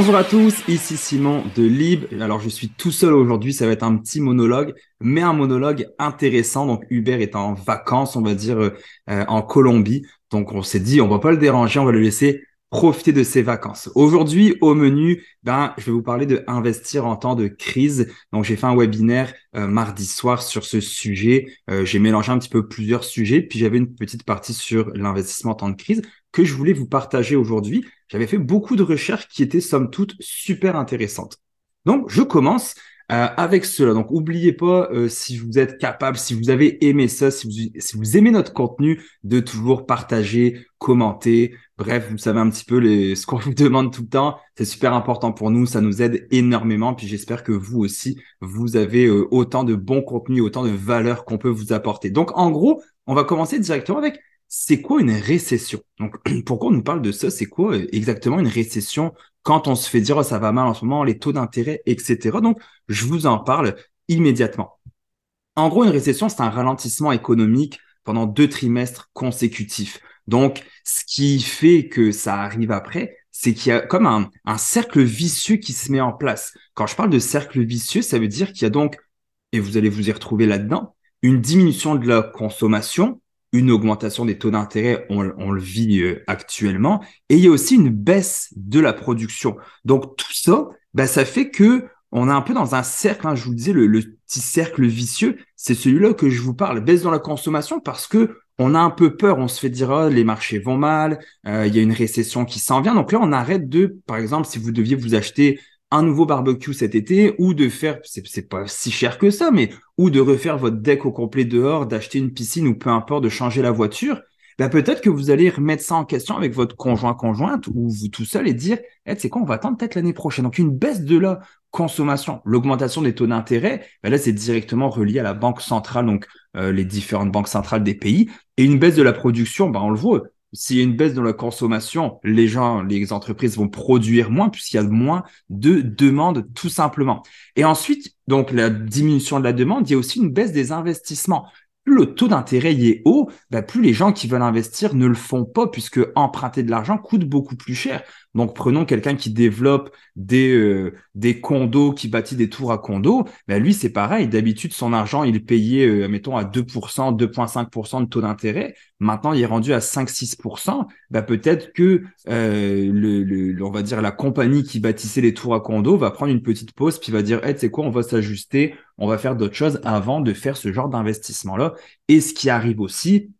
Bonjour à tous, ici Simon de Lib. Alors je suis tout seul aujourd'hui, ça va être un petit monologue, mais un monologue intéressant. Donc Hubert est en vacances, on va dire, euh, euh, en Colombie. Donc on s'est dit, on va pas le déranger, on va le laisser profiter de ses vacances. Aujourd'hui, au menu, ben, je vais vous parler de investir en temps de crise. Donc, j'ai fait un webinaire euh, mardi soir sur ce sujet. j'ai mélangé un petit peu plusieurs sujets, puis j'avais une petite partie sur l'investissement en temps de crise que je voulais vous partager aujourd'hui. J'avais fait beaucoup de recherches qui étaient somme toute super intéressantes. Donc, je commence euh, avec cela. Donc, n'oubliez pas, euh, si vous êtes capable, si vous avez aimé ça, si vous, aimez notre contenu, de toujours partager, commenter. Bref, vous savez un petit peu ce qu'on vous demande tout le temps. C'est super important pour nous. Ça nous aide énormément. Puis j'espère que vous aussi, vous avez euh, autant de bons contenus, autant de valeurs qu'on peut vous apporter. Donc, en gros, on va commencer directement avec c'est quoi une récession? Donc, pourquoi on nous parle de ça? C'est quoi euh, exactement une récession quand on se fait dire oh, ça va mal en ce moment, les taux d'intérêt, etc. Donc, je vous en parle immédiatement. En gros, une récession, c'est un ralentissement économique pendant deux trimestres consécutifs. Donc, ce qui fait que ça arrive après, c'est qu'il y a comme un, un cercle vicieux qui se met en place. Quand je parle de cercle vicieux, ça veut dire qu'il y a donc, et vous allez vous y retrouver là-dedans, une diminution de la consommation, une augmentation des taux d'intérêt, on, le vit euh, actuellement, et il y a aussi une baisse de la production. Donc tout ça, ben, ça fait que on est un peu dans un cercle, hein, je vous le disais, le, petit cercle vicieux, c'est celui-là que je vous parle, baisse dans la consommation parce que on a un peu peur, on se fait dire oh, les marchés vont mal, euh, il y a une récession qui s'en vient. Donc là, on arrête de, par exemple, si vous deviez vous acheter un nouveau barbecue cet été ou de faire, c'est pas si cher que ça, mais ou de refaire votre deck au complet dehors, d'acheter une piscine ou peu importe, de changer la voiture, bah peut-être que vous allez remettre ça en question avec votre conjoint conjointe ou vous tout seul et dire, hey, c'est quoi, on va attendre peut-être l'année prochaine. Donc une baisse de la consommation, l'augmentation des taux d'intérêt, bah là c'est directement relié à la banque centrale, donc euh, les différentes banques centrales des pays, et une baisse de la production, bah on le voit, s'il y a une baisse dans la consommation, les gens, les entreprises vont produire moins puisqu'il y a moins de demandes tout simplement. Et ensuite, donc la diminution de la demande, il y a aussi une baisse des investissements plus le taux d'intérêt est haut, bah, plus les gens qui veulent investir ne le font pas puisque emprunter de l'argent coûte beaucoup plus cher. Donc prenons quelqu'un qui développe des, euh, des condos, qui bâtit des tours à condos, bah, lui c'est pareil. D'habitude son argent il payait, euh, mettons à 2%, 2,5% de taux d'intérêt. Maintenant il est rendu à 5-6%. Bah, peut-être que euh, le, le, on va dire la compagnie qui bâtissait les tours à condos va prendre une petite pause puis va dire, hey, c'est quoi, on va s'ajuster on va faire d'autres choses avant de faire ce genre d'investissement-là. Et ce qui arrive aussi,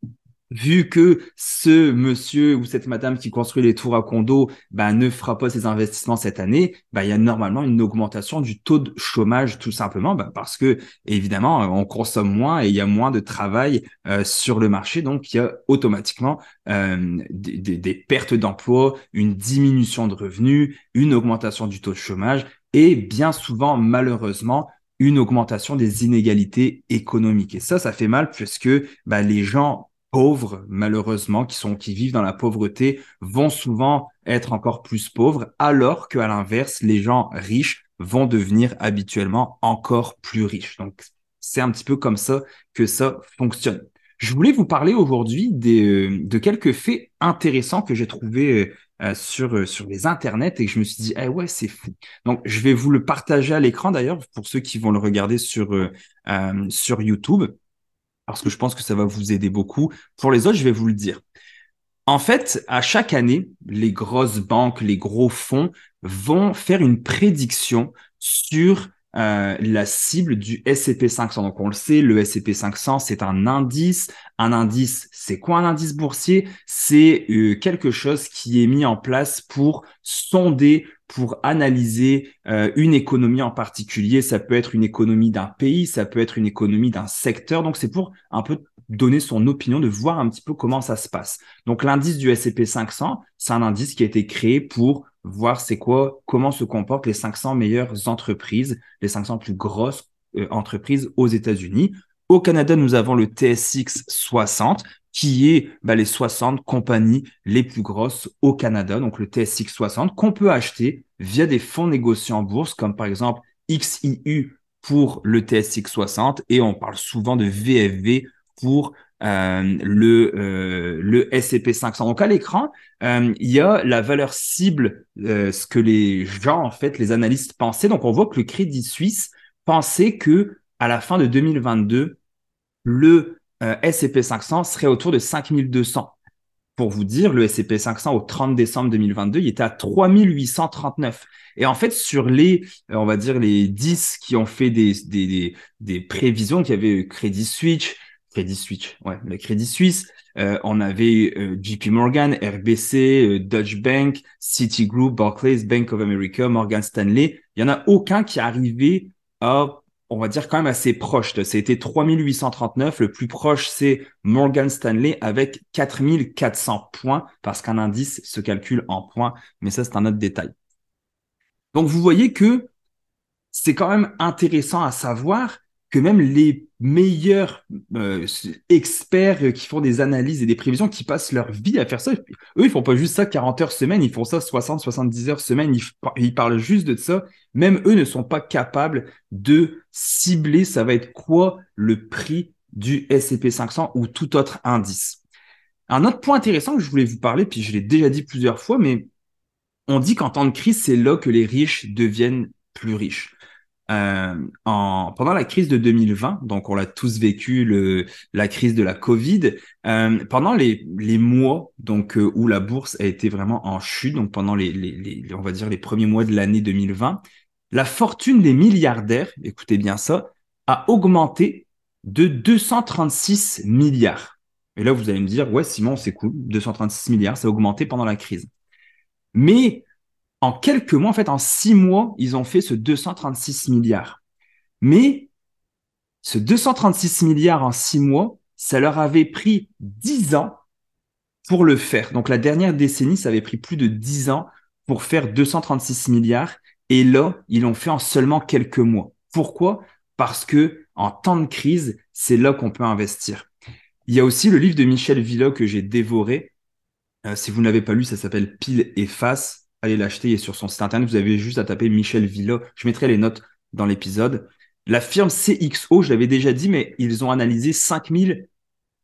vu que ce monsieur ou cette madame qui construit les tours à condo ben, ne fera pas ses investissements cette année, ben, il y a normalement une augmentation du taux de chômage tout simplement ben, parce que évidemment on consomme moins et il y a moins de travail euh, sur le marché donc il y a automatiquement euh, des, des pertes d'emplois, une diminution de revenus, une augmentation du taux de chômage et bien souvent malheureusement une augmentation des inégalités économiques. Et ça, ça fait mal puisque bah, les gens pauvres, malheureusement, qui sont qui vivent dans la pauvreté, vont souvent être encore plus pauvres, alors qu'à l'inverse, les gens riches vont devenir habituellement encore plus riches. Donc, c'est un petit peu comme ça que ça fonctionne. Je voulais vous parler aujourd'hui euh, de quelques faits intéressants que j'ai trouvés euh, euh, sur, sur les internets et que je me suis dit, eh ouais, c'est fou. Donc, je vais vous le partager à l'écran d'ailleurs pour ceux qui vont le regarder sur, sur YouTube, parce que je pense que ça va vous aider beaucoup. Pour les autres, je vais vous le dire. En fait, à chaque année, les grosses banques, les gros fonds vont faire une prédiction sur euh, la cible du S&P 500. Donc on le sait, le S&P 500 c'est un indice. Un indice, c'est quoi un indice boursier? C'est euh, quelque chose qui est mis en place pour sonder, pour analyser euh, une économie en particulier. Ça peut être une économie d'un pays, ça peut être une économie d'un secteur. Donc c'est pour un peu donner son opinion, de voir un petit peu comment ça se passe. Donc l'indice du S&P 500, c'est un indice qui a été créé pour voir c'est quoi, comment se comportent les 500 meilleures entreprises, les 500 plus grosses euh, entreprises aux États-Unis. Au Canada, nous avons le TSX 60, qui est bah, les 60 compagnies les plus grosses au Canada, donc le TSX 60, qu'on peut acheter via des fonds négociés en bourse, comme par exemple XIU pour le TSX 60, et on parle souvent de VFV pour euh, le, euh, le S&P 500. Donc à l'écran, euh, il y a la valeur cible, ce que les gens, en fait, les analystes pensaient. Donc on voit que le Crédit Suisse pensait que à la fin de 2022, le S&P 500 serait autour de 5200. Pour vous dire, le S&P 500 au 30 décembre 2022, il était à 3839. Et en fait, sur les, on va dire, les 10 qui ont fait des, des, des, prévisions, qui avaient Switch, Crédit Switch, ouais, le Crédit Suisse. Euh, on avait euh, JP Morgan, RBC, euh, Deutsche Bank, Citigroup, Barclays, Bank of America, Morgan Stanley. Il y en a aucun qui est arrivé à, on va dire quand même assez proche. C'était 3839. Le plus proche, c'est Morgan Stanley avec 4400 points parce qu'un indice se calcule en points. Mais ça, c'est un autre détail. Donc, vous voyez que c'est quand même intéressant à savoir que même les meilleurs euh, experts qui font des analyses et des prévisions, qui passent leur vie à faire ça, eux, ils font pas juste ça 40 heures semaine, ils font ça 60, 70 heures semaine, ils, parlent juste de ça. Même eux ne sont pas capables de cibler, ça va être quoi le prix du S&P 500 ou tout autre indice. Un autre point intéressant que je voulais vous parler, puis je l'ai déjà dit plusieurs fois, mais on dit qu'en temps de crise, c'est là que les riches deviennent plus riches. Euh, en, pendant la crise de 2020, donc on l'a tous vécu, la crise de la Covid, euh, pendant les, mois donc euh, où la bourse a été vraiment en chute, donc pendant les, les on va dire les premiers mois de l'année 2020, la fortune des milliardaires, écoutez bien ça, a augmenté de 236 milliards. Et là, vous allez me dire, ouais, Simon, c'est cool, 236 milliards, ça a augmenté pendant la crise. Mais en quelques mois, en fait, en six mois, ils ont fait ce 236 milliards. Mais ce 236 milliards en six mois, ça leur avait pris dix ans pour le faire. Donc la dernière décennie, ça avait pris plus de dix ans pour faire 236 milliards. Et là, ils l'ont fait en seulement quelques mois. Pourquoi? Parce que en temps de crise, c'est là qu'on peut investir. Il y a aussi le livre de Michel Villot que j'ai dévoré. Euh, si vous n'avez pas lu, ça s'appelle Pile et Face allez l'acheter, il sur son site internet. Vous avez juste à taper Michel Villa. Je mettrai les notes dans l'épisode. La firme CXO, je l'avais déjà dit, mais ils ont analysé 5000,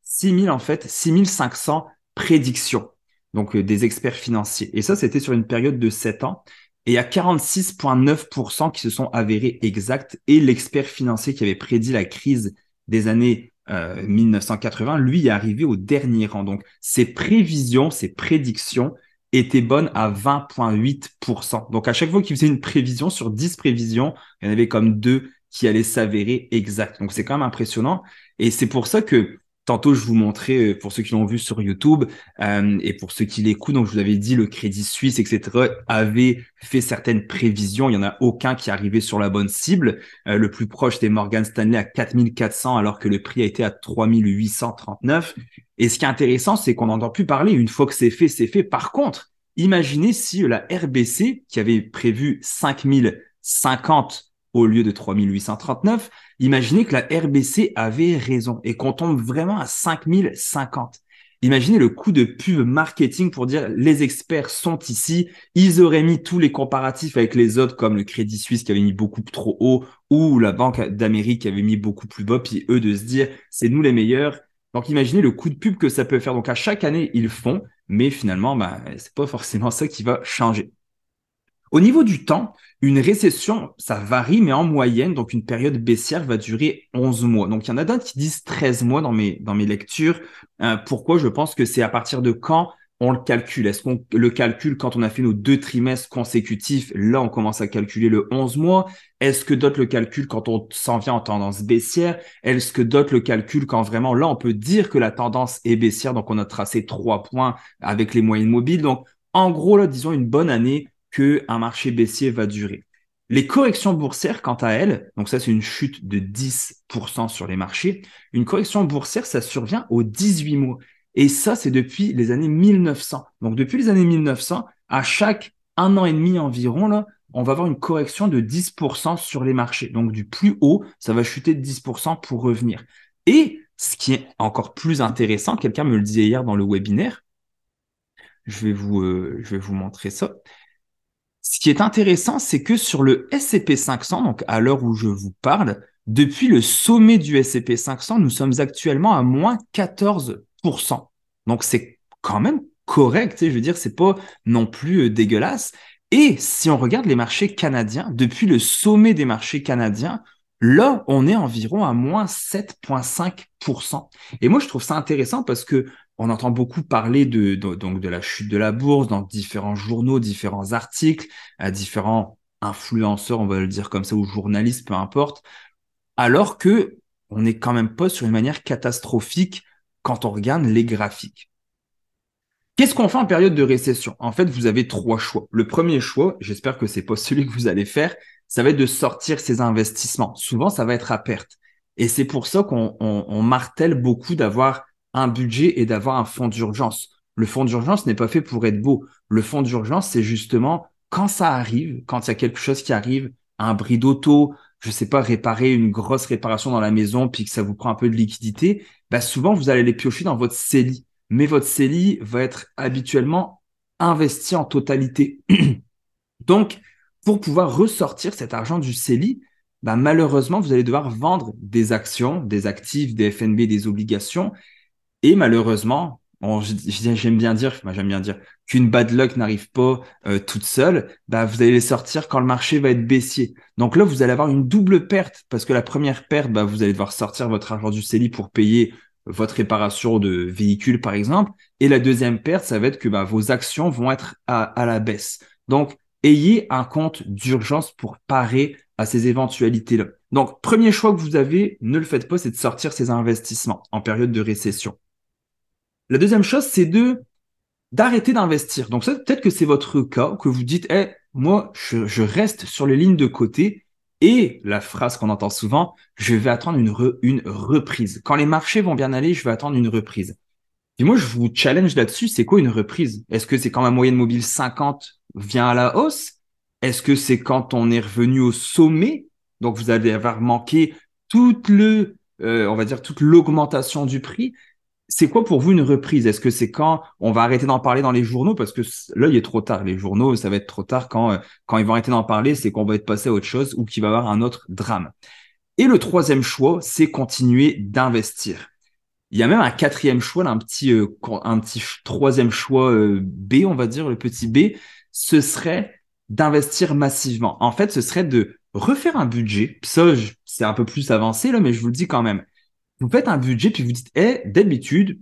6000 en fait, 6500 prédictions. Donc euh, des experts financiers. Et ça, c'était sur une période de 7 ans. Et il y a 46,9% qui se sont avérés exacts. Et l'expert financier qui avait prédit la crise des années 1980, euh, lui est arrivé au dernier rang. Donc, ses prévisions, ses prédictions était bonne à 20,8%. Donc à chaque fois qu'il faisait une prévision sur 10 prévisions, il y en avait comme deux qui allaient s'avérer exactes. Donc c'est quand même impressionnant. Et c'est pour ça que Tantôt, je vous montrais, euh, pour ceux qui l'ont vu sur YouTube euh, et pour ceux qui l'écoutent, donc je vous avais dit, le Crédit Suisse, etc., avait fait certaines prévisions. Il n'y en a aucun qui arrivait sur la bonne cible. Euh, le plus proche, c'était Morgan Stanley à 4400, alors que le prix a été à 3839. Et ce qui est intéressant, c'est qu'on n'entend plus parler. Une fois que c'est fait, c'est fait. Par contre, imaginez si la RBC, qui avait prévu 5050 au lieu de 3839, imaginez que la RBC avait raison et qu'on tombe vraiment à 5050. Imaginez le coût de pub marketing pour dire les experts sont ici. Ils auraient mis tous les comparatifs avec les autres comme le Crédit Suisse qui avait mis beaucoup trop haut ou la Banque d'Amérique qui avait mis beaucoup plus bas. Puis eux de se dire c'est nous les meilleurs. Donc imaginez le coût de pub que ça peut faire. Donc à chaque année ils font, mais finalement bah c'est pas forcément ça qui va changer. Au niveau du temps, une récession, ça varie, mais en moyenne, donc une période baissière va durer 11 mois. Donc il y en a d'autres qui disent 13 mois dans mes, dans mes lectures. Euh, pourquoi? Je pense que c'est à partir de quand on le calcule. Est-ce qu'on le calcule quand on a fait nos deux trimestres consécutifs? Là, on commence à calculer le 11 mois. Est-ce que d'autres le calculent quand on s'en vient en tendance baissière? Est-ce que d'autres le calculent quand vraiment, là, on peut dire que la tendance est baissière, donc on a tracé trois points avec les moyennes mobiles? Donc, en gros, là, disons une bonne année, un marché baissier va durer. Les corrections boursières, quant à elles, donc ça c'est une chute de 10% sur les marchés, une correction boursière, ça survient aux 18 mois. Et ça, c'est depuis les années 1900. Donc depuis les années 1900, à chaque un an et demi environ, on va avoir une correction de 10% sur les marchés. Donc du plus haut, ça va chuter de 10% pour revenir. Et ce qui est encore plus intéressant, quelqu'un me le disait hier dans le webinaire, je vous, euh, je vais vous montrer ça Ce qui est intéressant, c'est que sur le S&P 500, donc à l'heure où je vous parle, depuis le sommet du S&P 500, nous sommes actuellement à moins 14%. Donc c'est quand même correct, je veux dire, c'est pas non plus euh, dégueulasse. Et si on regarde les marchés canadiens, depuis le sommet des marchés canadiens, là, on est environ à moins 7,5%. Et moi, je trouve ça intéressant parce que on entend beaucoup parler de, donc de la chute de la bourse dans différents journaux, différents articles, à différents influenceurs, on va le dire comme ça, ou journalistes, peu importe, alors que on n'est quand même pas sur une manière catastrophique quand on regarde les graphiques. Qu'est-ce qu'on fait en période de récession? En fait, vous avez trois choix. Le premier choix, j'espère que c'est pas celui que vous allez faire, ça va être de sortir ces investissements. Souvent, ça va être à perte. Et c'est pour ça qu'on martèle beaucoup d'avoir un budget et d'avoir un fonds d'urgence. Le fonds d'urgence n'est pas fait pour être beau. Le fonds d'urgence, c'est justement quand ça arrive, quand il y a quelque chose qui arrive, un bris d'auto, je sais pas, réparer une grosse réparation dans la maison, puis que ça vous prend un peu de liquidité, bah souvent vous allez les piocher dans votre CELI mais votre CELI va être habituellement investi en totalité. Donc, pour pouvoir ressortir cet argent du CELI, bah, malheureusement, vous allez devoir vendre des actions, des actifs, des FNB, des obligations. Et malheureusement, j'aime bien dire, j'aime bien dire qu'une bad luck n'arrive pas euh, toute seule, bah, vous allez les sortir quand le marché va être baissier. Donc là, vous allez avoir une double perte parce que la première perte, bah, vous allez devoir sortir votre argent du CELI pour payer votre réparation de véhicule, par exemple. Et la deuxième perte, ça va être que bah, vos actions vont être à, la baisse. Donc, ayez un compte d'urgence pour parer à ces éventualités-là. Donc, premier choix que vous avez, ne le faites pas, c'est de sortir ces investissements en période de récession. La deuxième chose, c'est de d'arrêter d'investir. Donc, peut-être que c'est votre cas, que vous dites, moi, je, je reste sur les lignes de côté et la phrase qu'on entend souvent, je vais attendre une, une reprise. Quand les marchés vont bien aller, je vais attendre une reprise. Et moi, je vous challenge là-dessus, c'est quoi une reprise? Est-ce que c'est quand ma moyenne mobile 50 vient à la hausse? Est-ce que c'est quand on est revenu au sommet? Donc, vous allez avoir manqué toute le, euh, on va dire toute l'augmentation du prix c'est quoi pour vous une reprise? Est-ce que c'est quand on va arrêter d'en parler dans les journaux? Parce que là, il est trop tard. Les journaux, ça va être trop tard quand, euh, quand ils vont arrêter d'en parler, c'est qu'on va être passé à autre chose ou qu'il va y avoir un autre drame. Et le troisième choix, c'est continuer d'investir. Il y a même un quatrième choix, un petit, euh, un petit troisième choix euh, B, on va dire, le petit B, ce serait d'investir massivement. En fait, ce serait de refaire un budget. Ça, c'est un peu plus avancé là, mais je vous le dis quand même vous faites un budget puis vous dites, d'habitude,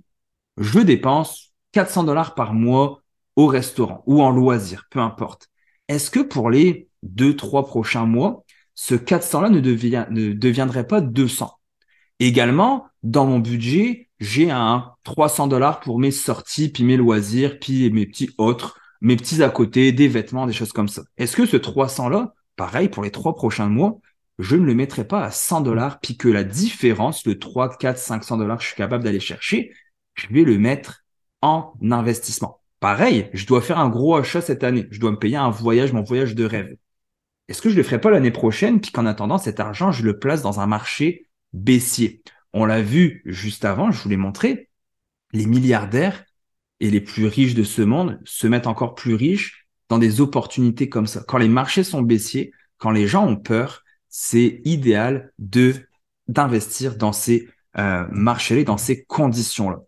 je dépense 400 dollars par mois au restaurant ou en loisir, peu importe. Est-ce que pour les deux, trois prochains mois, ce 400-là ne, ne deviendrait pas 200 Également, dans mon budget, j'ai un 300 dollars pour mes sorties, puis mes loisirs, puis mes petits autres, mes petits à côté, des vêtements, des choses comme ça. Est-ce que ce 300-là, pareil pour les trois prochains mois, je ne le mettrai pas à 100 dollars, puis que la différence, le 3, 4, 500 dollars que je suis capable d'aller chercher, je vais le mettre en investissement. Pareil, je dois faire un gros achat cette année. Je dois me payer un voyage, mon voyage de rêve. Est-ce que je le ferai pas l'année prochaine, puis qu'en attendant, cet argent, je le place dans un marché baissier? On l'a vu juste avant, je vous l'ai montré. Les milliardaires et les plus riches de ce monde se mettent encore plus riches dans des opportunités comme ça. Quand les marchés sont baissiers, quand les gens ont peur, c'est idéal de d'investir dans ces euh, marchés dans ces conditions-là.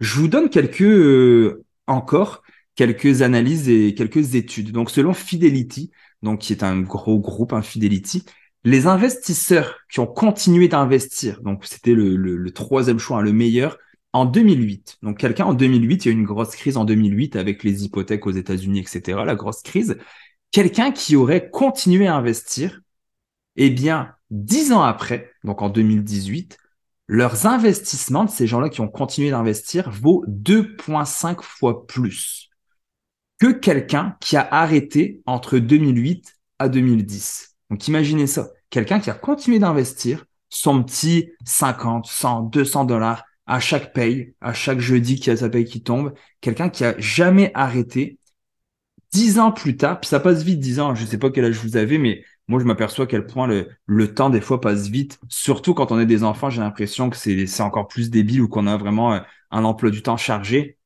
Je vous donne quelques euh, encore quelques analyses et quelques études. Donc selon Fidelity, donc qui est un gros groupe, un Fidelity, les investisseurs qui ont continué d'investir, donc c'était le, le, troisième choix, hein, le meilleur, en 2008. Donc quelqu'un en 2008, il y a eu une grosse crise en 2008 avec les hypothèques aux États-Unis, etc. La grosse crise. Quelqu'un qui aurait continué à investir eh bien, dix ans après, donc en 2018, leurs investissements de ces gens-là qui ont continué d'investir vaut 2,5 fois plus que quelqu'un qui a arrêté entre 2008 à 2010. Donc imaginez ça, quelqu'un qui a continué d'investir son petit 50, 100, 200 dollars à chaque paye, à chaque jeudi qui a sa paye qui tombe, quelqu'un qui a jamais arrêté. Dix ans plus tard, puis ça passe vite, dix ans, je sais pas quel âge vous avez, mais moi, je m'aperçois à quel point le, temps, des fois, passe vite. Surtout quand on est des enfants, j'ai l'impression que c'est encore plus débile ou qu'on a vraiment euh, un emploi du temps chargé.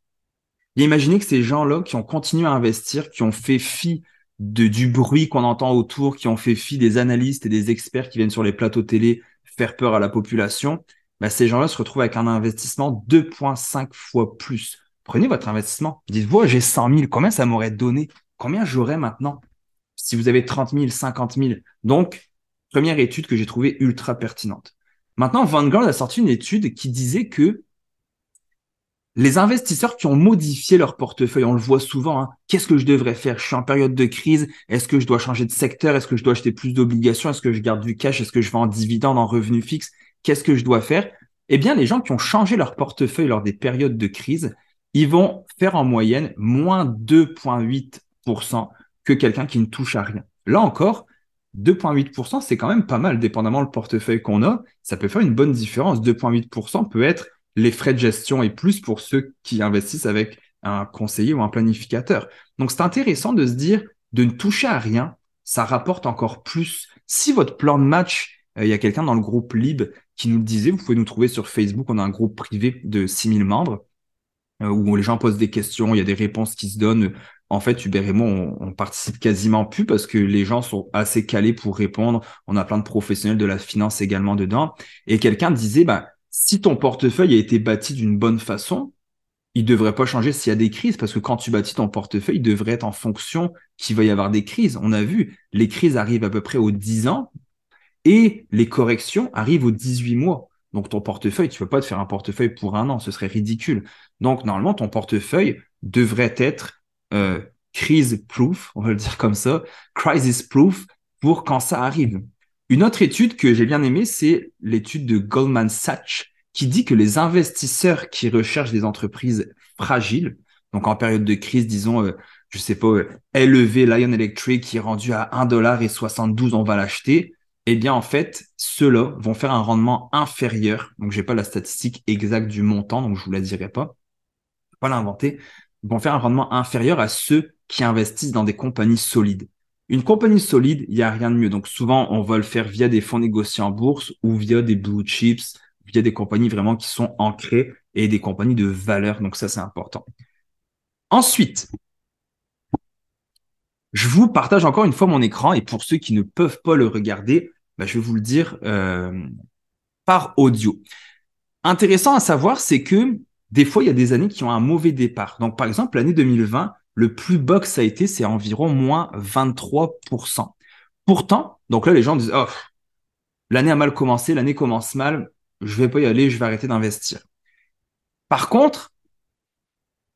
Et imaginez que ces gens-là qui ont continué à investir, qui ont fait fi de, du bruit qu'on entend autour, qui ont fait fi des analystes et des experts qui viennent sur les plateaux télé faire peur à la population, bah, ces gens-là se retrouvent avec un investissement 2,5 fois plus. Prenez votre investissement. Dites-vous, j'ai 100 000, combien ça m'aurait donné? Combien j'aurais maintenant Si vous avez 30 000, 50 000. Donc, première étude que j'ai trouvée ultra pertinente. Maintenant, Vanguard a sorti une étude qui disait que les investisseurs qui ont modifié leur portefeuille, on le voit souvent, hein, qu'est-ce que je devrais faire? Je suis en période de crise, est-ce que je dois changer de secteur? Est-ce que je dois acheter plus d'obligations? Est-ce que je garde du cash? Est-ce que je vais en dividende, en revenu fixe Qu'est-ce que je dois faire? Eh bien, les gens qui ont changé leur portefeuille lors des périodes de crise, ils vont faire en moyenne moins 2,8% que quelqu'un qui ne touche à rien. Là encore, 2,8%, c'est quand même pas mal, dépendamment le portefeuille qu'on a. Ça peut faire une bonne différence. 2,8% peut être les frais de gestion et plus pour ceux qui investissent avec un conseiller ou un planificateur. Donc, c'est intéressant de se dire de ne toucher à rien, ça rapporte encore plus. Si votre plan de match, euh, il y a quelqu'un dans le groupe Lib qui nous le disait, vous pouvez nous trouver sur Facebook, on a un groupe privé de 6000 membres euh, où les gens posent des questions, il y a des réponses qui se donnent. En fait, Hubert et moi, on, participe quasiment plus parce que les gens sont assez calés pour répondre. On a plein de professionnels de la finance également dedans. Et quelqu'un disait, bah, si ton portefeuille a été bâti d'une bonne façon, il devrait pas changer s'il y a des crises, parce que quand tu bâtis ton portefeuille, il devrait être en fonction qu'il va y avoir des crises. On a vu, les crises arrivent à peu près aux 10 ans et les corrections arrivent aux 18 mois. Donc ton portefeuille, tu peux pas te faire un portefeuille pour un an, ce serait ridicule. Donc normalement, ton portefeuille devrait être euh, crise proof, on va le dire comme ça, crisis proof pour quand ça arrive. Une autre étude que j'ai bien aimée, c'est l'étude de Goldman Sachs qui dit que les investisseurs qui recherchent des entreprises fragiles, donc en période de crise, disons, euh, je sais pas, euh, élevé Lion Electric qui est rendu à 1,72$, on va l'acheter, eh bien en fait, ceux-là vont faire un rendement inférieur. Donc j'ai pas la statistique exacte du montant, donc je vous la dirai pas. Pas l'inventer. Vont faire un rendement inférieur à ceux qui investissent dans des compagnies solides. Une compagnie solide, il n'y a rien de mieux. Donc souvent, on va le faire via des fonds négociés en bourse ou via des blue chips, via des compagnies vraiment qui sont ancrées et des compagnies de valeur. Donc ça, c'est important. Ensuite, je vous partage encore une fois mon écran et pour ceux qui ne peuvent pas le regarder, bah, je vais vous le dire euh, par audio. Intéressant à savoir, c'est que des fois, il y a des années qui ont un mauvais départ. Donc, par exemple, l'année 2020, le plus bas que ça a été, c'est environ moins 23%. Pourtant, donc là, les gens disent, oh, l'année a mal commencé, l'année commence mal, je vais pas y aller, je vais arrêter d'investir. Par contre,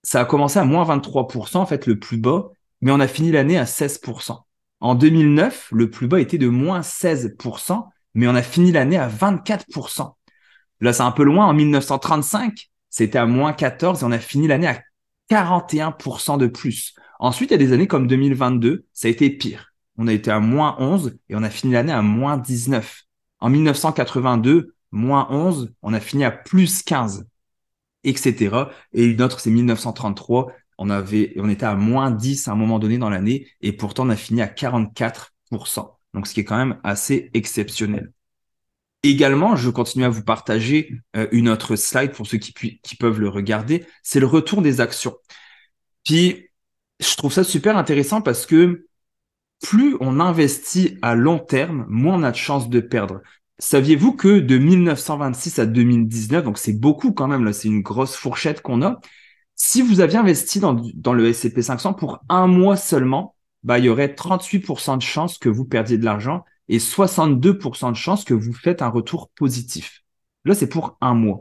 ça a commencé à moins 23%, en fait, le plus bas, mais on a fini l'année à 16%. En 2009, le plus bas était de moins 16%, mais on a fini l'année à 24%. Là, c'est un peu loin. En 1935, c'était à moins 14 et on a fini l'année à 41% de plus. Ensuite, il y a des années comme 2022, ça a été pire. On a été à moins 11 et on a fini l'année à moins 19. En 1982, moins 11, on a fini à plus 15, etc. Et une autre, c'est 1933, on avait, on était à moins 10 à un moment donné dans l'année et pourtant on a fini à 44%. Donc, ce qui est quand même assez exceptionnel. Également, je continue à vous partager euh, une autre slide pour ceux qui, qui peuvent le regarder. C'est le retour des actions. Puis, je trouve ça super intéressant parce que plus on investit à long terme, moins on a de chances de perdre. Saviez-vous que de 1926 à 2019, donc c'est beaucoup quand même, là, c'est une grosse fourchette qu'on a. Si vous aviez investi dans, dans le S&P 500 pour un mois seulement, bah, il y aurait 38% de chances que vous perdiez de l'argent et 62% de chances que vous faites un retour positif. Là, c'est pour un mois.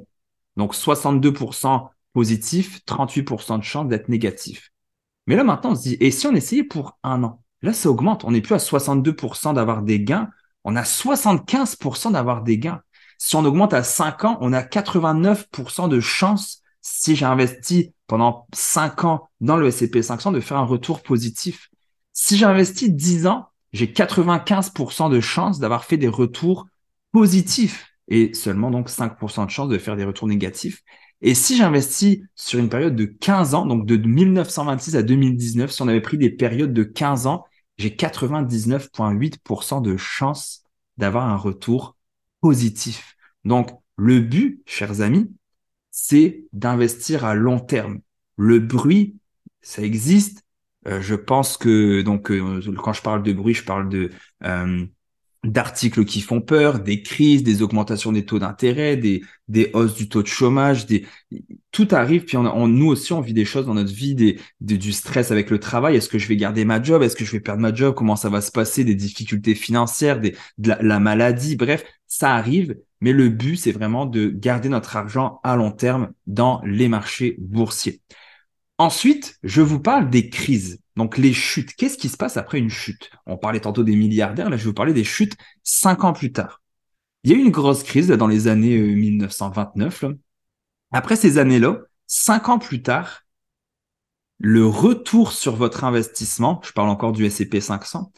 Donc 62% positif, 38% de chance d'être négatif. Mais là, maintenant, on se dit, et si on essayait pour un an? Là, ça augmente. On n'est plus à 62% d'avoir des gains. On a 75% d'avoir des gains. Si on augmente à 5 ans, on a 89% de chance, si j'ai investi pendant 5 ans dans le S&P 500, de faire un retour positif. Si j'ai investi 10 ans, j'ai 95% de chances d'avoir fait des retours positifs et seulement donc 5% de chances de faire des retours négatifs. Et si j'investis sur une période de 15 ans, donc de 1926 à 2019, si on avait pris des périodes de 15 ans, j'ai 99,8% de chances d'avoir un retour positif. Donc, le but, chers amis, c'est d'investir à long terme. Le bruit, ça existe, je pense que donc euh, quand je parle de bruit, je parle de euh, d'articles qui font peur, des crises, des augmentations des taux d'intérêt, des, des hausses du taux de chômage, des tout arrive. Puis on, nous aussi, on vit des choses dans notre vie, du stress avec le travail. Est-ce que je vais garder ma job? Est-ce que je vais perdre ma job? Comment ça va se passer? Des difficultés financières, des, de la, maladie. Bref, ça arrive. Mais le but, c'est vraiment de garder notre argent à long terme dans les marchés boursiers. Ensuite, je vous parle des crises. Donc les chutes. Qu'est-ce qui se passe après une chute? On parlait tantôt des milliardaires, là je vais vous parler des chutes cinq ans plus tard. Il y a eu une grosse crise dans les années 1929. Euh, après ces années-là, cinq ans plus tard, le retour sur votre investissement, je parle encore du S&P 500,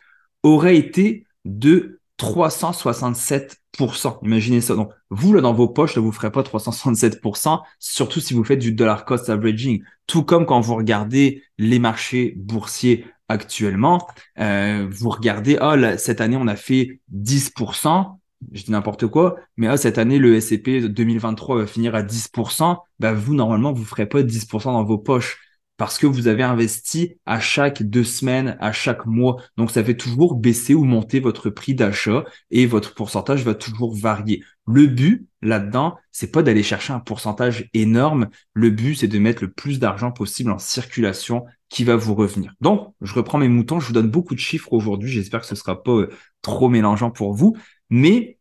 aurait été de 367%. Imaginez ça. Donc, vous, là, dans vos poches, là, vous ne ferez pas 367%, surtout si vous faites du dollar cost averaging. Tout comme quand vous regardez les marchés boursiers actuellement, euh, vous regardez, oh, cette année, on a fait 10%. Je dis n'importe quoi, mais oh, cette année, le S&P 2023 va finir à 10%. Bah, vous, normalement, vous ne ferez pas 10% dans vos poches parce que vous avez investi à chaque deux semaines, à chaque mois. Donc, ça fait toujours baisser ou monter votre prix d'achat et votre pourcentage va toujours varier. Le but là-dedans, c'est pas d'aller chercher un pourcentage énorme. Le but, c'est de mettre le plus d'argent possible en circulation qui va vous revenir. Donc, je reprends mes moutons. Je vous donne beaucoup de chiffres aujourd'hui. J'espère que ce sera pas euh, trop mélangeant pour vous. Mais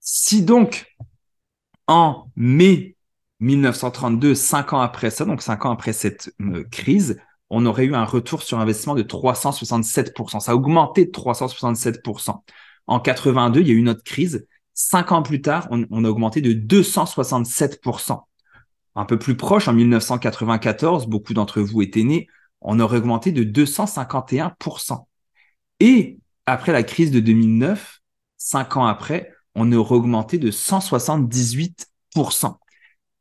si donc, en mai 1932, cinq ans après ça, donc cinq ans après cette euh, crise, on aurait eu un retour sur investissement de 367%. Ça a augmenté de 367%. En 82, il y a eu une autre crise. Cinq ans plus tard, on, a augmenté de 267%. Un peu plus proche, en 1994, beaucoup d'entre vous étaient nés, on aurait augmenté de 251%. Et après la crise de 2009, cinq ans après, on aurait augmenté de 178%.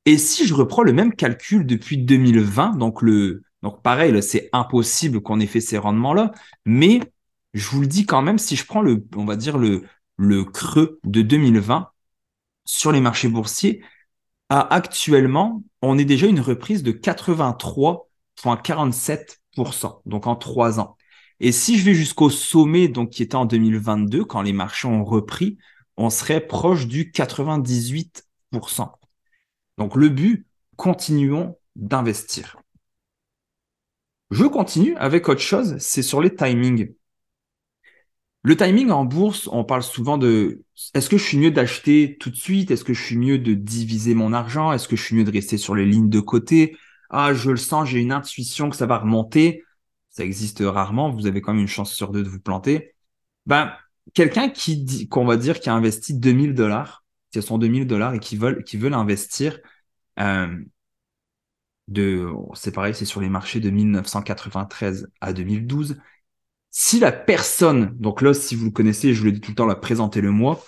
Et si je reprends le même calcul depuis 2020, donc le donc pareil, c'est impossible qu'on ait fait ces rendements-là, mais je vous le dis quand même, si je prends le, on va dire le, le creux de 2020 sur les marchés boursiers, à actuellement, on est déjà une reprise de 83,47%, donc en trois ans. Et si je vais jusqu'au sommet, donc qui était en 2022, quand les marchés ont repris, on serait proche du 98%. Donc le but, continuons d'investir. Je continue avec autre chose, c'est sur les timings. Le timing en bourse, on parle souvent de est-ce que je suis mieux d'acheter tout de suite? Est-ce que je suis mieux de diviser mon argent? Est-ce que je suis mieux de rester sur les lignes de côté? Ah, je le sens, j'ai une intuition que ça va remonter. Ça existe rarement, vous avez quand même une chance sur deux de vous planter. Ben, quelqu'un qui dit, qu'on va dire qui a investi 2000 dollars, qui a son 2000 dollars et qui veulent, qui veulent investir, euh, de, c'est pareil, c'est sur les marchés de 1993 à 2012. Si la personne, donc là, si vous le connaissez, je vous le dis tout le temps, la présentez-le moi.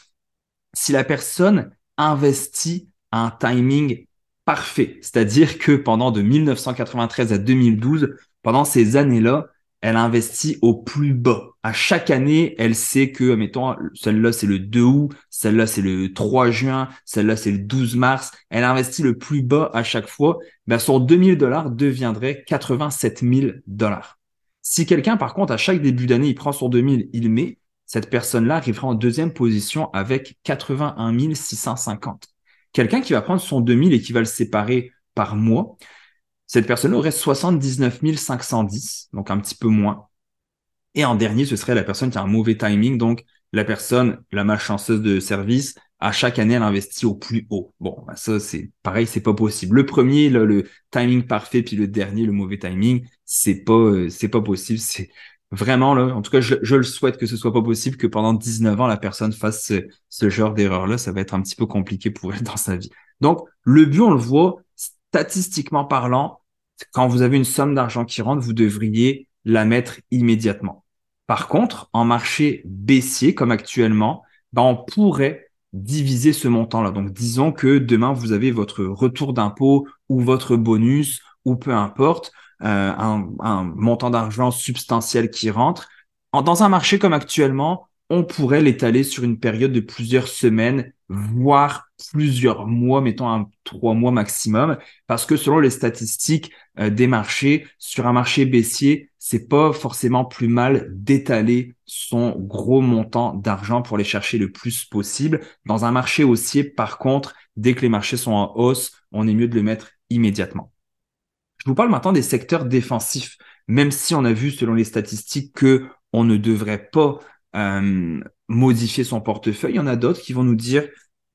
Si la personne investit à un timing parfait, c'est-à-dire que pendant de 1993 à 2012, pendant ces années-là, elle investit au plus bas. À chaque année, elle sait que, mettons, celle-là, c'est le 2 août, celle-là, c'est le 3 juin, celle-là, c'est le 12 mars. Elle investit le plus bas à chaque fois. Ben, son 2000 dollars deviendrait 87 000 dollars. Si quelqu'un, par contre, à chaque début d'année, il prend son 2000, il met, cette personne-là arrivera en deuxième position avec 81 650. Quelqu'un qui va prendre son 2000 et qui va le séparer par mois, cette personne aurait 79 510, donc un petit peu moins. Et en dernier, ce serait la personne qui a un mauvais timing, donc la personne, la malchanceuse de service, à chaque année, elle investit au plus haut. Bon, bah, ça, c'est pareil, c'est pas possible. Le premier, le timing parfait, puis le dernier, le mauvais timing, c'est pas, euh, c'est pas possible. C'est vraiment là. En tout cas, je, le souhaite que ce soit pas possible que pendant 19 ans, la personne fasse ce, ce genre d'erreur-là. Ça va être un petit peu compliqué pour elle dans sa vie. Donc, le but, on le voit, statistiquement parlant, quand vous avez une somme d'argent qui rentre, vous devriez la mettre immédiatement. Par contre, en marché baissier comme actuellement, ben on pourrait diviser ce montant-là. Donc, disons que demain, vous avez votre retour d'impôt ou votre bonus ou peu importe, euh, un, un, montant d'argent substantiel qui rentre. dans un marché comme actuellement, on pourrait l'étaler sur une période de plusieurs semaines voire plusieurs mois, mettons un trois mois maximum, parce que selon les statistiques euh, des marchés, sur un marché baissier, c'est pas forcément plus mal d'étaler son gros montant d'argent pour les chercher le plus possible. Dans un marché haussier, par contre, dès que les marchés sont en hausse, on est mieux de le mettre immédiatement. Je vous parle maintenant des secteurs défensifs, même si on a vu selon les statistiques que on ne devrait pas euh, modifier son portefeuille. Il y en a d'autres qui vont nous dire,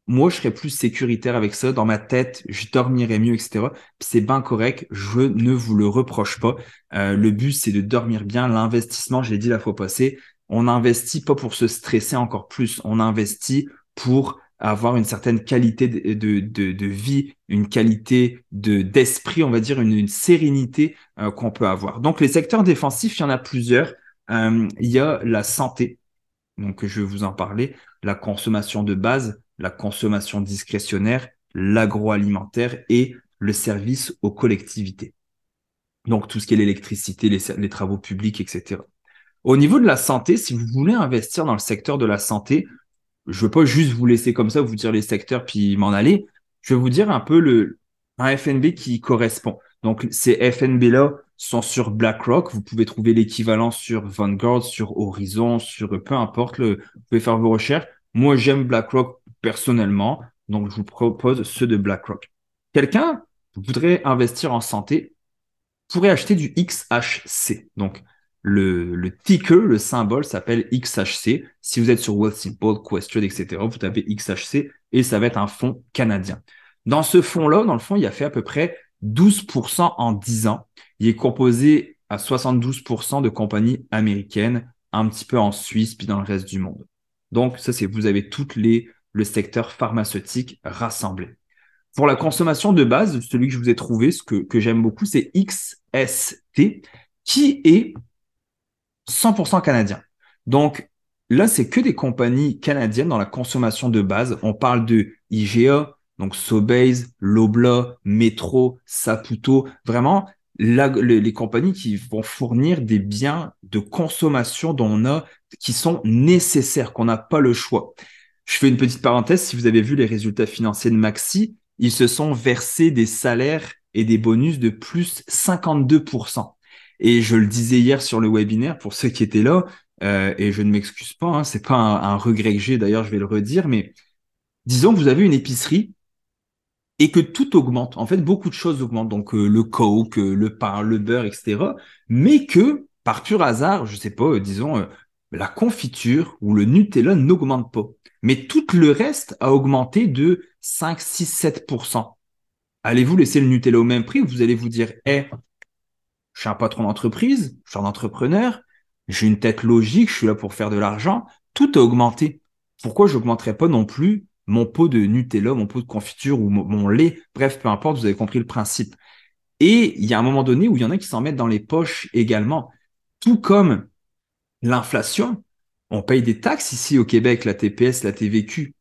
moi, je serais plus sécuritaire avec ça. Dans ma tête, je dormirais mieux, etc. C'est bien correct. Je ne vous le reproche pas. Euh, le but, c'est de dormir bien. L'investissement, je l'ai dit la fois passée, on n'investit pas pour se stresser encore plus. On investit pour avoir une certaine qualité de, de, de, vie, une qualité de d'esprit, on va dire, une, sérénité euh, qu'on peut avoir. Donc, les secteurs défensifs, il y en a plusieurs. Euh, il y a la santé, donc je vais vous en parler, la consommation de base, la consommation discrétionnaire, l'agroalimentaire et le service aux collectivités. Donc tout ce qui est l'électricité, les, travaux publics, etc. Au niveau de la santé, si vous voulez investir dans le secteur de la santé, je ne veux pas juste vous laisser comme ça, vous dire les secteurs puis m'en aller. Je vais vous dire un peu le, un FNB qui correspond. Donc ces FNB-là sont sur BlackRock. Vous pouvez trouver l'équivalent sur Vanguard, sur Horizon, sur peu importe. Vous pouvez faire vos recherches. Moi, j'aime BlackRock personnellement, donc je vous propose ceux de BlackRock. Quelqu'un voudrait investir en santé, pourrait acheter du XHC. Donc le, le ticker, le symbole s'appelle XHC. Si vous êtes sur Wealthsimple, Question, etc., vous tapez XHC et ça va être un fonds canadien. Dans ce fonds-là, dans le fond, il a fait à peu près 12% en 10 ans. Il est composé à 72% de compagnies américaines, un petit peu en Suisse, puis dans le reste du monde. Donc, ça, c'est vous avez toutes les le secteur pharmaceutique rassemblé. Pour la consommation de base, celui que je vous ai trouvé, ce que, que j'aime beaucoup, c'est XST, qui est 100% canadien. Donc là, c'est que des compagnies canadiennes dans la consommation de base. On parle de IGA, donc Sobeys, Lobla, Metro, Saputo, vraiment les, compagnies qui vont fournir des biens de consommation dont on a qui sont nécessaires, qu'on n'a pas le choix. Je fais une petite parenthèse, si vous avez vu les résultats financiers de Maxi, ils se sont versés des salaires et des bonus de plus 52%. Et je le disais hier sur le webinaire pour ceux qui étaient là, euh, et je ne m'excuse pas, hein, c'est pas un, regret que j'ai, d'ailleurs je vais le redire, mais disons que vous avez une épicerie et que tout augmente. En fait, beaucoup de choses augmentent, donc euh, le coke, euh, le pain, le beurre, etc. Mais que par pur hasard, je sais pas, disons la confiture ou le Nutella n'augmente pas. Mais tout le reste a augmenté de 5, 6, 7%. Allez-vous laisser le Nutella au même prix ou vous allez vous dire, eh, je suis un patron d'entreprise, je suis un entrepreneur, j'ai une tête logique, je suis là pour faire de l'argent, tout a augmenté. Pourquoi je n'augmenterais pas non plus mon pot de Nutella, mon pot de confiture ou mon, lait, bref, peu importe, vous avez compris le principe. Et il y a un moment donné où il y en a qui s'en mettent dans les poches également. Tout comme l'inflation, on paye des taxes ici au Québec, la TPS, la TVQ.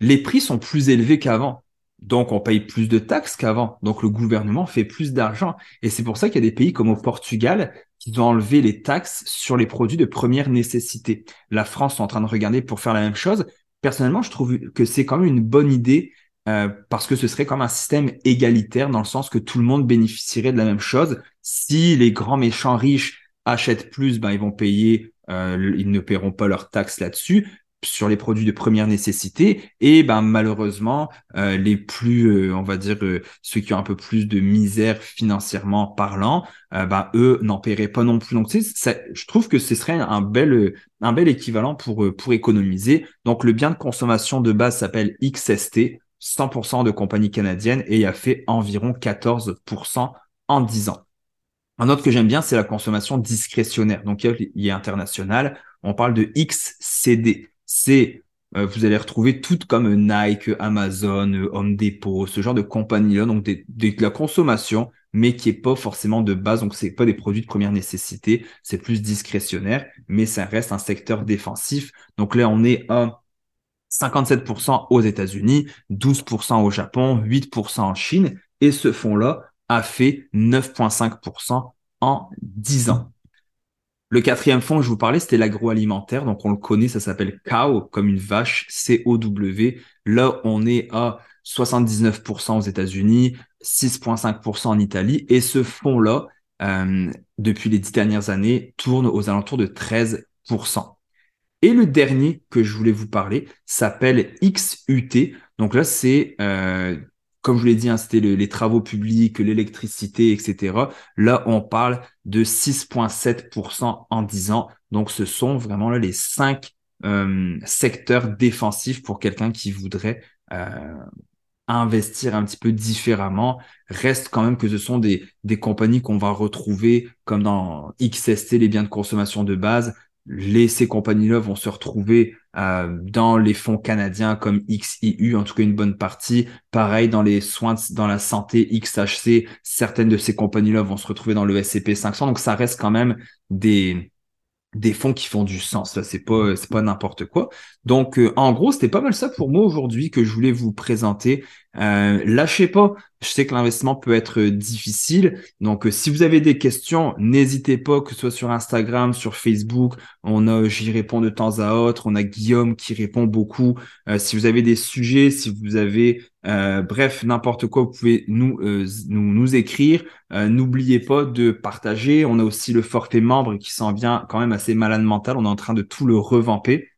Les prix sont plus élevés qu'avant. Donc, on paye plus de taxes qu'avant. Donc, le gouvernement fait plus d'argent. Et c'est pour ça qu'il y a des pays comme au Portugal qui ont enlevé les taxes sur les produits de première nécessité. La France est en train de regarder pour faire la même chose. Personnellement, je trouve que c'est quand même une bonne idée euh, parce que ce serait comme un système égalitaire dans le sens que tout le monde bénéficierait de la même chose. Si les grands méchants riches achètent plus, ben, ils vont payer euh, ils ne paieront pas leurs taxes là-dessus sur les produits de première nécessité et ben malheureusement euh, les plus euh, on va dire ceux qui ont un peu plus de misère financièrement parlant ben eux n'en paieraient pas non plus donc tu sais, je trouve que ce serait un bel un bel équivalent pour pour économiser donc le bien de consommation de base s'appelle XST 100% de compagnie canadienne et a fait environ 14% en 10 ans un autre que j'aime bien, c'est la consommation discrétionnaire. Donc, il est international. On parle de XCD. C'est, euh, vous allez retrouver toutes comme Nike, Amazon, Home Depot, ce genre de compagnies-là. Donc, de la consommation, mais qui est pas forcément de base. Donc, c'est pas des produits de première nécessité. C'est plus discrétionnaire, mais ça reste un secteur défensif. Donc là, on est à 57% aux États-Unis, 12% au Japon, 8% en Chine. Et ce fonds-là a fait 9,5% en 10 ans. Le quatrième fonds je vous parlais, c'était l'agroalimentaire. Donc, on le connaît, ça s'appelle COW, comme une vache, C-O-W. Là, on est à 79% aux États-Unis, 6,5% en Italie. Et ce fonds-là, euh, depuis les dix dernières années, tourne aux alentours de 13%. Et le dernier que je voulais vous parler s'appelle XUT. Donc là, c'est euh, comme je l'ai dit, hein, c'était les travaux publics, l'électricité, etc. Là, on parle de 6,7% en 10 ans. Donc, ce sont vraiment les cinq euh, secteurs défensifs pour quelqu'un qui voudrait euh, investir un petit peu différemment. Reste quand même que ce sont des, des compagnies qu'on va retrouver comme dans XST, les biens de consommation de base, les, ces compagnies-là vont se retrouver euh, dans les fonds canadiens comme XIU, en tout cas une bonne partie. Pareil, dans les soins, dans la santé XHC, certaines de ces compagnies-là vont se retrouver dans le SCP 500. Donc, ça reste quand même des, des fonds qui font du sens. Là, c'est pas, c'est pas n'importe quoi. Donc, euh, en gros, c'était pas mal ça pour moi aujourd'hui que je voulais vous présenter. Euh, lâchez pas. Je sais que l'investissement peut être difficile. Donc, euh, si vous avez des questions, n'hésitez pas, que ce soit sur Instagram, sur Facebook. On a, j'y réponds de temps à autre. On a Guillaume qui répond beaucoup. si vous avez des sujets, si vous avez euh, bref, n'importe quoi, vous pouvez nous, euh, nous, écrire. Euh, n'oubliez pas de partager. On a aussi le forfait membre qui s'en vient quand même assez malade mental. On est en train de tout le revamper.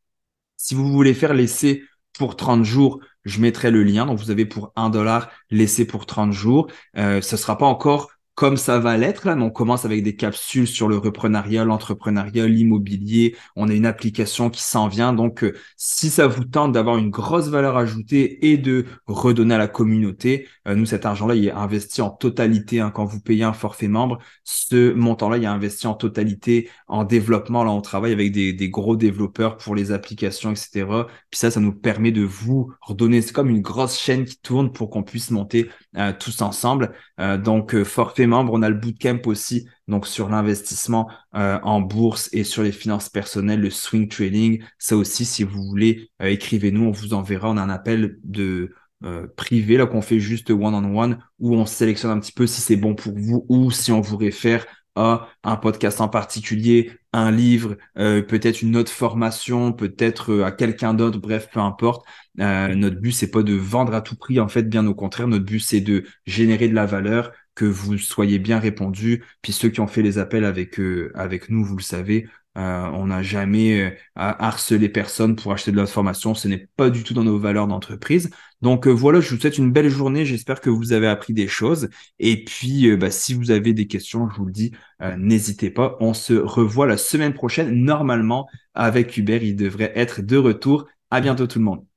Si vous voulez faire l'essai pour 30 jours, je mettrai le lien. Donc, vous avez pour 1 dollar l'essai pour 30 jours. ce sera pas encore comme ça va l'être là. on commence avec des capsules sur le reprenariat, l'entrepreneuriat, l'immobilier. On a une application qui s'en vient. Donc, euh, si ça vous tente d'avoir une grosse valeur ajoutée et de redonner à la communauté, euh, nous, cet argent-là, il est investi en totalité. Hein, quand vous payez un forfait membre, ce montant-là, il est investi en totalité en développement. Là, on travaille avec des, des gros développeurs pour les applications, etc. Puis ça, ça nous permet de vous redonner. C'est comme une grosse chaîne qui tourne pour qu'on puisse monter euh, tous ensemble. donc, forfait membres, on a le bootcamp aussi, donc sur l'investissement euh, en bourse et sur les finances personnelles, le swing trading. Ça aussi, si vous voulez, euh, écrivez-nous, on vous enverra. On a un appel de euh, privé là qu'on fait juste one-on-one où on sélectionne un petit peu si c'est bon pour vous ou si on vous réfère à un podcast en particulier, un livre, peut-être une autre formation, peut-être à quelqu'un d'autre, bref, peu importe. notre but, c'est pas de vendre à tout prix, en fait, bien au contraire. Notre but, c'est de générer de la valeur, que vous soyez bien répondu. Puis ceux qui ont fait les appels avec, euh, avec nous, vous le savez, euh, on n'a jamais euh, harcelé personne pour acheter de l'information. Ce n'est pas du tout dans nos valeurs d'entreprise. Donc voilà, je vous souhaite une belle journée. J'espère que vous avez appris des choses. Et puis, bah, si vous avez des questions, je vous le dis, n'hésitez pas. On se revoit la semaine prochaine. Normalement, avec Hubert, il devrait être de retour. À bientôt tout le monde.